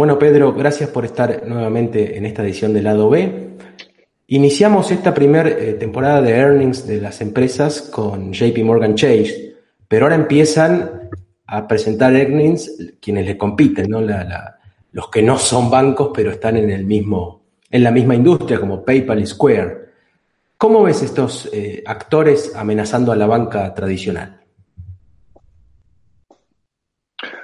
Bueno, Pedro, gracias por estar nuevamente en esta edición del lado B. Iniciamos esta primera eh, temporada de earnings de las empresas con JP Morgan Chase, pero ahora empiezan a presentar earnings quienes le compiten, ¿no? los que no son bancos, pero están en, el mismo, en la misma industria, como PayPal y Square. ¿Cómo ves estos eh, actores amenazando a la banca tradicional?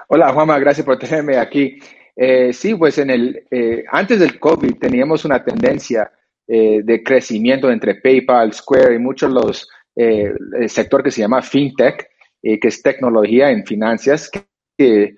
Hola Juanma, gracias por tenerme aquí. Eh, sí, pues en el, eh, antes del COVID teníamos una tendencia eh, de crecimiento entre PayPal, Square y muchos los el sector que se llama FinTech, que es tecnología en finanzas, que,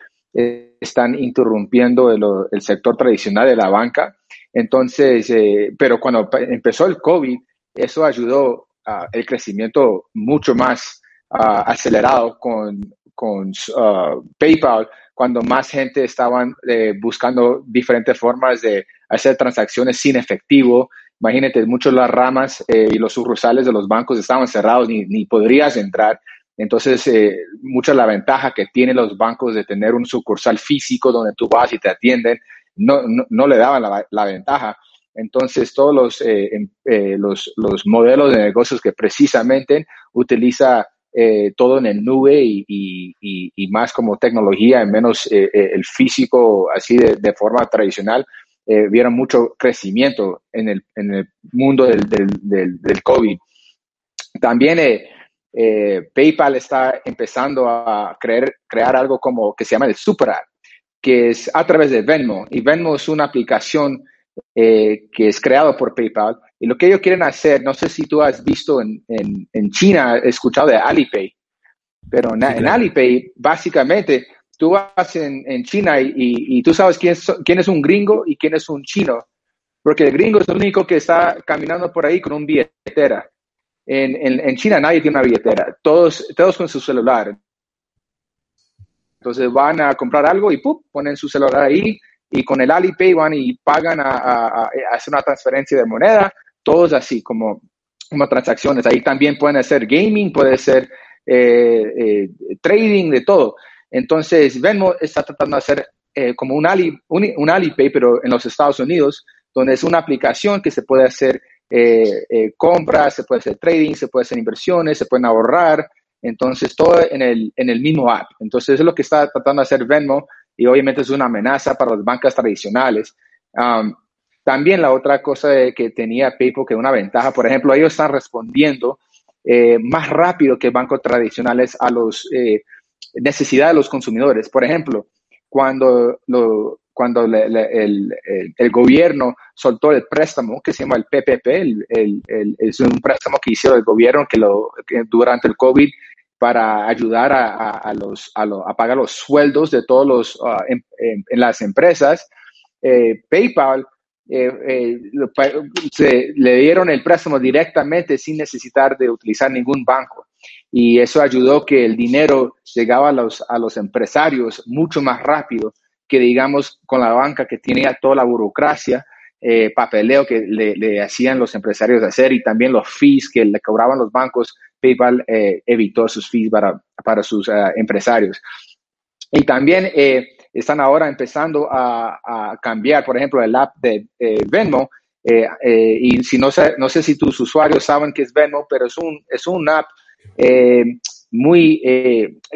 están interrumpiendo el, sector tradicional de la banca. Entonces, pero cuando empezó el COVID, eso ayudó a el crecimiento mucho más ah, acelerado con, con ah, PayPal cuando más gente estaban eh, buscando diferentes formas de hacer transacciones sin efectivo. Imagínate, muchas de las ramas eh, y los sucursales de los bancos estaban cerrados, ni, ni podrías entrar. Entonces, eh, mucha la ventaja que tienen los bancos de tener un sucursal físico donde tú vas y te atienden, no, no, le daban la, la, ventaja. Entonces, todos los, em, los, los modelos de negocios que precisamente utiliza eh, todo en el nube y, más como tecnología, en menos eh, eh, el físico, así de, forma tradicional, vieron mucho crecimiento en el, mundo del, del, del, COVID. También PayPal está empezando a creer, crear algo como que se llama el Super App, que es a través de Venmo. Y Venmo es una aplicación que es creado por PayPal y lo que ellos quieren hacer, no sé si tú has visto en, en, en China, escuchado de Alipay, pero en, Alipay, básicamente, tú vas en, en China y, y, tú sabes quién es, quién es un gringo y quién es un chino, porque el gringo es el único que está caminando por ahí con un billetera. En, en, China nadie tiene una billetera, todos, todos con su celular. Entonces van a comprar algo y ¡pum! ponen su celular ahí y con el Alipay van y pagan a, a, a hacer una transferencia de moneda todos así como, como transacciones. Ahí también pueden hacer gaming, puede ser eh, eh, trading, de todo. Entonces, Venmo está tratando de hacer eh, como un, Ali, un, Alipay, pero en los Estados Unidos, donde es una aplicación que se puede hacer compras, se puede hacer trading, se puede hacer inversiones, se pueden ahorrar. Entonces, todo en el, en el mismo app. Entonces, es lo que está tratando de hacer Venmo y obviamente es una amenaza para las bancas tradicionales. También la otra cosa que tenía PayPal, que una ventaja, por ejemplo, ellos están respondiendo eh, más rápido que bancos tradicionales a las eh, necesidades de los consumidores. Por ejemplo, cuando, lo, cuando el, gobierno soltó el préstamo que se llama el PPP, es un préstamo que hizo el gobierno que, lo, durante el COVID para ayudar a, a, los, a, pagar los sueldos de todos los ah, en, las empresas. Eh, PayPal eh, eh, se, le dieron el préstamo directamente sin necesitar de utilizar ningún banco. Y eso ayudó que el dinero llegaba a los, a los empresarios mucho más rápido que, digamos, con la banca que tenía toda la burocracia, eh, papeleo que le, hacían los empresarios hacer y también los fees que le cobraban los bancos. PayPal evitó sus fees para, para sus empresarios. Y también están ahora empezando a, cambiar, por ejemplo, el app de Venmo. Eh, eh, y si no sé, no sé si tus usuarios saben qué es Venmo, pero es un, es un app eh, muy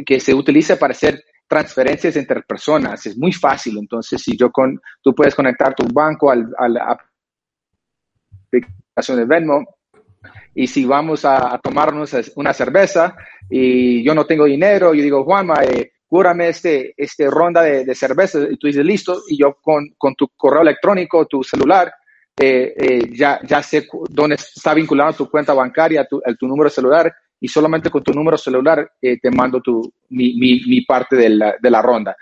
que se utiliza para hacer transferencias entre personas. Es muy fácil. Entonces, si yo con, tú puedes conectar tu banco al, a la aplicación de Venmo, y si vamos a, tomarnos una cerveza y yo no tengo dinero, yo digo, Juanma, eh, cúrame este, este ronda de, cerveza, y tú dices, listo, y yo con, con tu correo electrónico, tu celular, eh, eh, ya, ya sé dónde está vinculado tu cuenta bancaria, tu, tu número celular, y solamente con tu número celular eh, te mando tu, mi, mi, parte de la, de la ronda.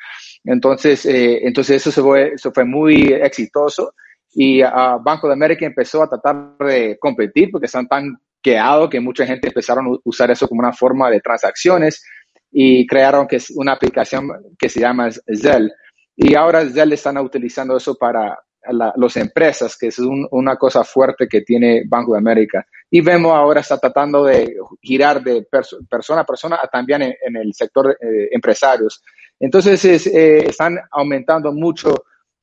Entonces, eh, entonces eso, se fue, eso fue muy exitoso. Y uh, Banco de América empezó a tratar de competir porque están tan quedados que mucha gente empezaron a usar eso como una forma de transacciones y crearon que es una aplicación que se llama Zelle. Y ahora Zelle están utilizando eso para las empresas, que es una cosa fuerte que tiene Banco de América. Y vemos ahora está tratando de girar de persona a persona también en, el sector eh, empresarios. Entonces eh, están aumentando mucho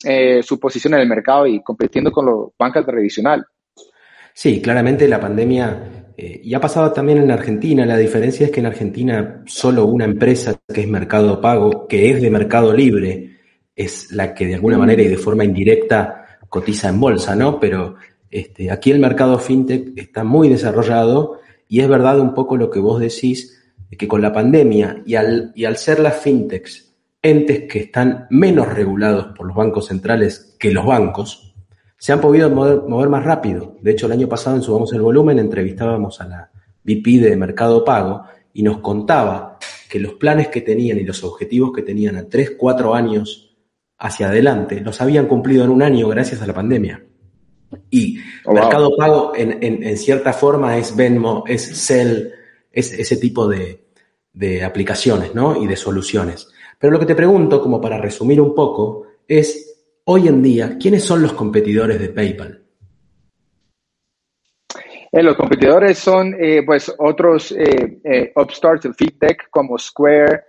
eh, su posición en el mercado y compitiendo con los bancos tradicionales. Sí, claramente la pandemia, y ha pasado también en Argentina, la diferencia es que en Argentina solo una empresa que es Mercado Pago, que es de Mercado Libre, es la que de alguna manera y de forma indirecta cotiza en bolsa, ¿no? Pero este, aquí el mercado fintech está muy desarrollado y es verdad un poco lo que vos decís, que con la pandemia y al, y al ser las fintechs entes que están menos regulados por los bancos centrales que los bancos, se han podido mover, mover más rápido. De hecho, el año pasado en Subamos el Volumen entrevistábamos a la VP de Mercado Pago y nos contaba que los planes que tenían y los objetivos que tenían a 3, 4 años hacia adelante los habían cumplido en un año gracias a la pandemia. Y oh, Mercado Pago en, cierta forma es Venmo, es Cell, es ese tipo de, aplicaciones ¿no? y de soluciones. Pero lo que te pregunto, como para resumir un poco, es hoy en día, ¿quiénes son los competidores de PayPal? Eh, los competidores son eh, pues otros eh, upstarts de fintech como Square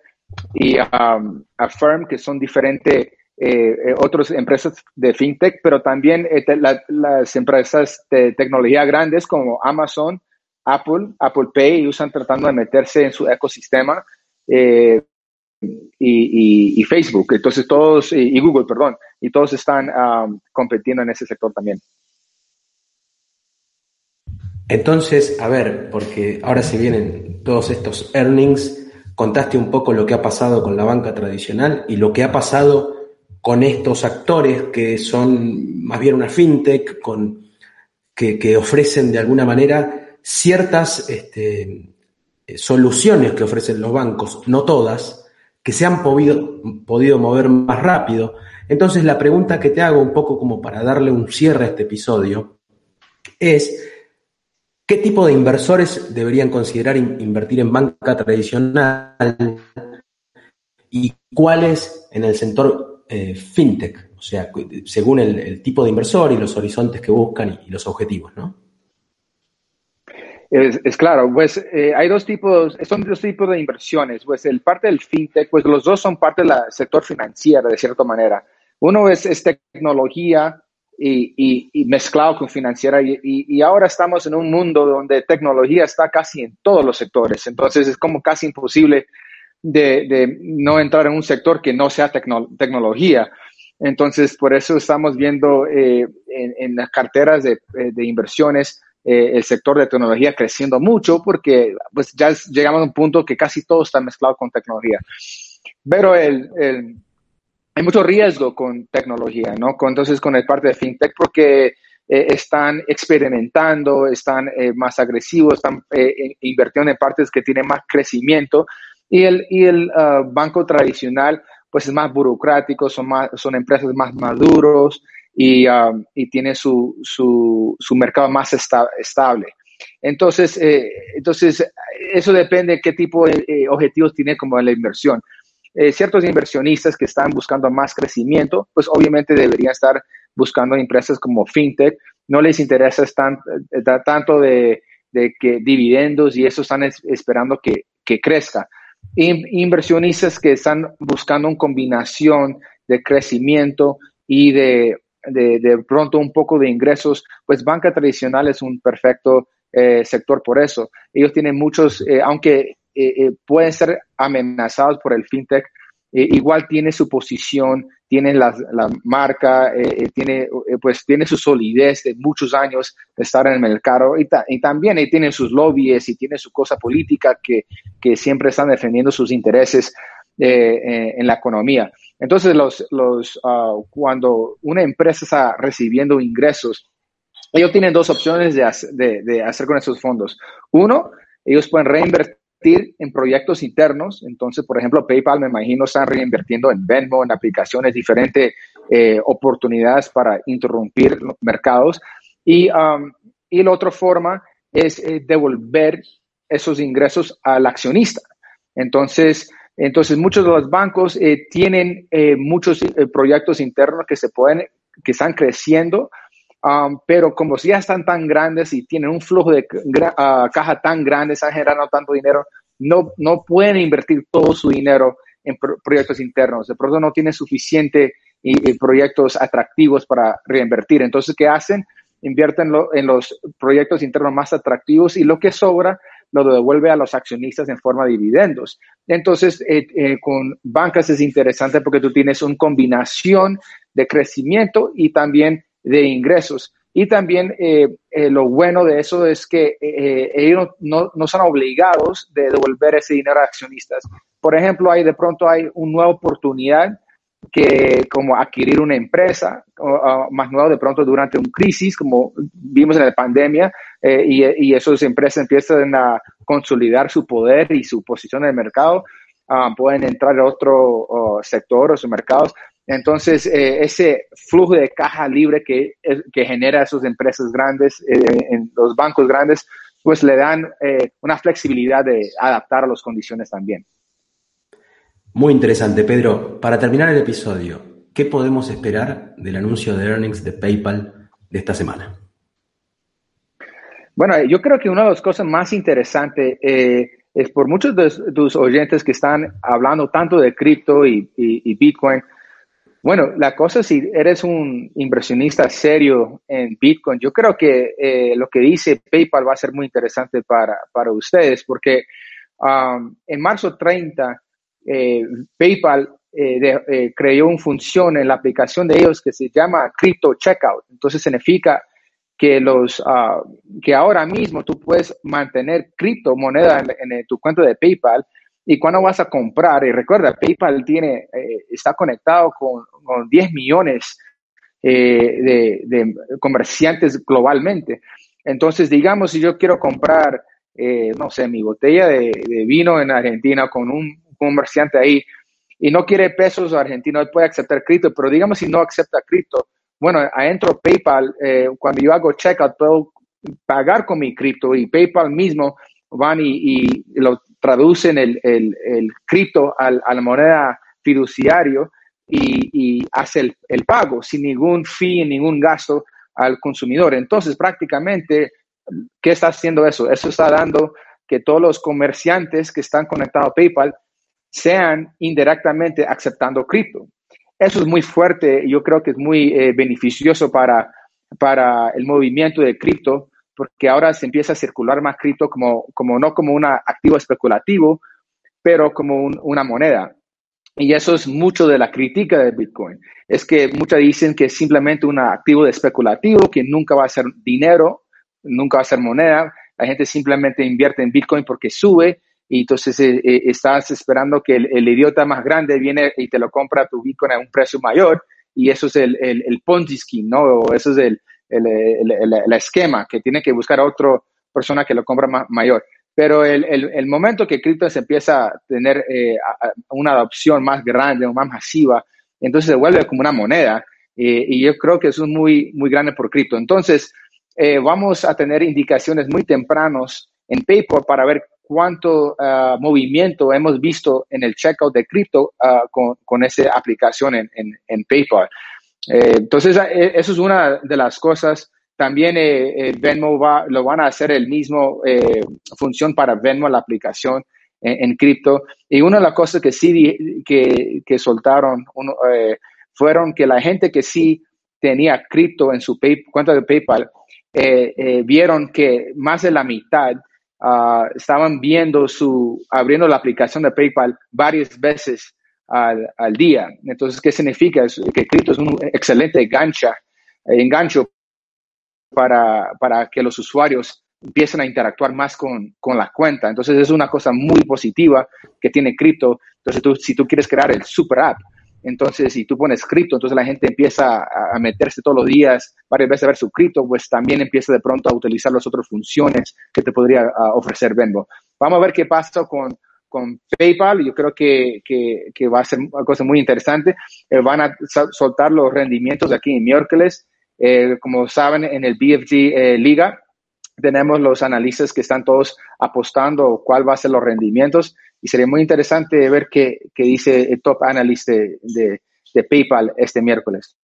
y um, Affirm, que son diferentes eh, eh, otras empresas de fintech, pero también eh, las empresas de tecnología grandes como Amazon, Apple, Apple Pay, usan tratando de meterse en su ecosistema y, Facebook. Entonces todos, y, Google, perdón, y todos están compitiendo en ese sector también. Entonces, a ver, porque ahora se vienen todos estos earnings, contaste un poco lo que ha pasado con la banca tradicional y lo que ha pasado con estos actores que son más bien una fintech, con, que, ofrecen de alguna manera ciertas este, soluciones que ofrecen los bancos, no todas, que se han podido, podido mover más rápido. Entonces la pregunta que te hago un poco como para darle un cierre a este episodio es, ¿qué tipo de inversores deberían considerar invertir en banca tradicional y cuáles en el sector eh, fintech, o sea, según el, tipo de inversor y los horizontes que buscan y, los objetivos, ¿no? Es, claro, pues eh, hay dos tipos, son dos tipos de inversiones. Pues el parte del fintech, pues los dos son parte del sector financiero, de cierta manera. Uno es, tecnología y, mezclado con financiera. Y, ahora estamos en un mundo donde tecnología está casi en todos los sectores. Entonces es como casi imposible de, no entrar en un sector que no sea tecnología. Entonces, por eso estamos viendo eh, en, las carteras de, eh, inversiones eh, el sector de tecnología creciendo mucho porque pues ya llegamos a un punto que casi todo está mezclado con tecnología. Pero el, hay mucho riesgo con tecnología, ¿no? entonces, con el parte de fintech porque están experimentando, están más agresivos, están invirtiendo en partes que tienen más crecimiento y el, y el ah, banco tradicional, pues es más burocrático, son, más, son empresas más maduros y, uh, y tiene su, su, su, mercado más estable. Entonces, eh, entonces, eso depende de qué tipo de eh, objetivos tiene como la inversión. Eh, ciertos inversionistas que están buscando más crecimiento, pues obviamente deberían estar buscando empresas como FinTech. No les interesa tan, tanto de, de, que dividendos y eso están esperando que, que crezca inversionistas que están buscando una combinación de crecimiento y de, de, pronto un poco de ingresos, pues banca tradicional es un perfecto eh, sector por eso. Ellos tienen muchos, eh, aunque eh, pueden ser amenazados por el fintech, igual tiene su posición tiene la, marca, eh, eh, tiene, eh, pues tiene su solidez de muchos años de estar en el mercado y, y también tiene sus lobbies y tiene su cosa política que, que siempre están defendiendo sus intereses en la economía. Entonces, los, los, ah, cuando una empresa está recibiendo ingresos, ellos tienen dos opciones de, de, de hacer con esos fondos. Uno, ellos pueden reinvertir en proyectos internos. Entonces, por ejemplo, PayPal, me imagino, están reinvirtiendo en Venmo, en aplicaciones, diferentes eh, oportunidades para interrumpir los mercados. Y, um, y la otra forma es eh, devolver esos ingresos al accionista. Entonces, entonces muchos de los bancos eh, tienen muchos proyectos internos que se pueden, que están creciendo, um, pero como ya están tan grandes y tienen un flujo de ah, caja tan grande, están generando tanto dinero, no, no pueden invertir todo su dinero en proyectos internos. De pronto no tienen suficiente proyectos atractivos para reinvertir. Entonces, ¿qué hacen? Invierten en los proyectos internos más atractivos y lo que sobra lo devuelve a los accionistas en forma de dividendos. Entonces, eh, eh, con bancas es interesante porque tú tienes una combinación de crecimiento y también de ingresos. Y también eh, lo bueno de eso es que ellos no, no, son obligados de devolver ese dinero a accionistas. Por ejemplo, hay de pronto hay una nueva oportunidad que como adquirir una empresa, más nuevo de pronto durante una crisis, como vimos en la pandemia, eh, y, y, esas empresas empiezan a consolidar su poder y su posición en el mercado, ah, pueden entrar a otro sector o sus mercados. Entonces, eh, ese flujo de caja libre que, que genera esas empresas grandes, eh, en los bancos grandes, pues le dan una flexibilidad de adaptar a las condiciones también. Muy interesante, Pedro. Para terminar el episodio, ¿qué podemos esperar del anuncio de earnings de PayPal de esta semana? Bueno, yo creo que una de las cosas más interesantes eh, es por muchos de tus oyentes que están hablando tanto de cripto y, Bitcoin. Bueno, la cosa si eres un inversionista serio en Bitcoin, yo creo que eh, lo que dice PayPal va a ser muy interesante para, para ustedes porque um, en marzo 30 eh, PayPal eh, eh, creó una función en la aplicación de ellos que se llama Crypto Checkout. Entonces significa que, los, ah, que ahora mismo tú puedes mantener criptomoneda en, en, tu cuenta de PayPal y cuando vas a comprar, y recuerda, PayPal tiene, está conectado con, 10 millones de, de, comerciantes globalmente. Entonces, digamos, si yo quiero comprar, no sé, mi botella de, de, vino en Argentina con un comerciante ahí y no quiere pesos argentinos, puede aceptar cripto, pero digamos si no acepta cripto, bueno, adentro PayPal, eh, cuando yo hago checkout, puedo pagar con mi cripto y PayPal mismo van y, lo traducen el, el, el cripto a la moneda fiduciario y, hace el, pago sin ningún fee, ningún gasto al consumidor. Entonces, prácticamente, ¿qué está haciendo eso? Eso está dando que todos los comerciantes que están conectados a PayPal sean indirectamente aceptando cripto. Eso es muy fuerte yo creo que es muy eh, beneficioso para, para el movimiento de cripto, porque ahora se empieza a circular más cripto como, como no como un activo especulativo, pero como una moneda. Y eso es mucho de la crítica de Bitcoin. Es que muchos dicen que es simplemente un activo especulativo, que nunca va a ser dinero, nunca va a ser moneda. La gente simplemente invierte en Bitcoin porque sube y entonces eh, eh, estás esperando que el, idiota más grande viene y te lo compra tu Bitcoin a un precio mayor y eso es el, el, el Ponzi scheme, ¿no? O eso es el, el, esquema que tiene que buscar a otra persona que lo compra más, mayor. Pero el, momento que cripto se empieza a tener eh, una adopción más grande o más masiva, entonces se vuelve como una moneda. y yo creo que eso es muy, muy grande por cripto. Entonces, vamos a tener indicaciones muy tempranos en PayPal para ver cuánto ah, movimiento hemos visto en el checkout de cripto ah, con, con, esa aplicación en, en, PayPal. Eh, entonces, eh, eso es una de las cosas. También eh, Venmo va, lo van a hacer el mismo función para Venmo, la aplicación en, cripto. Y una de las cosas que sí que, que soltaron fueron que la gente que sí tenía cripto en su cuenta de PayPal vieron que más de la mitad Ah, estaban viendo su, abriendo la aplicación de PayPal varias veces al, al día. Entonces, ¿qué significa? que cripto es un excelente gancha, engancho para, para que los usuarios empiecen a interactuar más con, con, la cuenta. Entonces, es una cosa muy positiva que tiene cripto. Entonces, tú, si tú quieres crear el super app, Entonces, si tú pones cripto, entonces la gente empieza a, meterse todos los días, varias veces a ver su cripto, pues también empieza de pronto a utilizar las otras funciones que te podría ofrecer Venmo. Vamos a ver qué pasa con, con PayPal. Yo creo que, que, va a ser una cosa muy interesante. Eh, van a soltar los rendimientos aquí en miércoles. Eh, como saben, en el BFG eh, Liga tenemos los analistas que están todos apostando cuál va a ser los rendimientos y sería muy interesante ver qué, dice el top analyst de, PayPal este miércoles.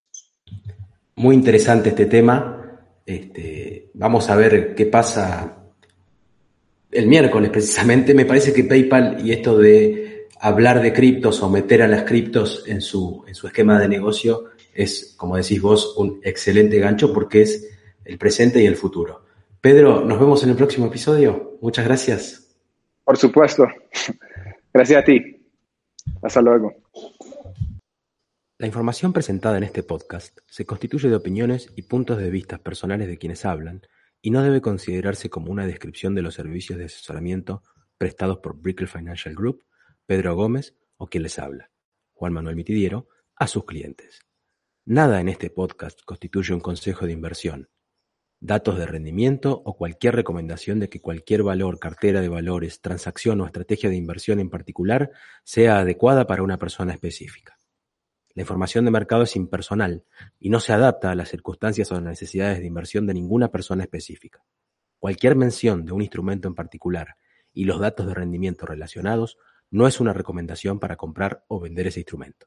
Muy interesante este tema. Este, vamos a ver qué pasa el miércoles precisamente. Me parece que PayPal y esto de hablar de criptos o meter a las criptos en su, en su esquema de negocio es, como decís vos, un excelente gancho porque es el presente y el futuro. Pedro, nos vemos en el próximo episodio. Muchas gracias. Por supuesto. Gracias a ti. Hasta luego. La información presentada en este podcast se constituye de opiniones y puntos de vista personales de quienes hablan y no debe considerarse como una descripción de los servicios de asesoramiento prestados por Brickell Financial Group, Pedro Gómez o quien les habla, Juan Manuel Mitidiero, a sus clientes. Nada en este podcast constituye un consejo de inversión, datos de rendimiento o cualquier recomendación de que cualquier valor, cartera de valores, transacción o estrategia de inversión en particular sea adecuada para una persona específica. La información de mercado es impersonal y no se adapta a las circunstancias o las necesidades de inversión de ninguna persona específica. Cualquier mención de un instrumento en particular y los datos de rendimiento relacionados no es una recomendación para comprar o vender ese instrumento.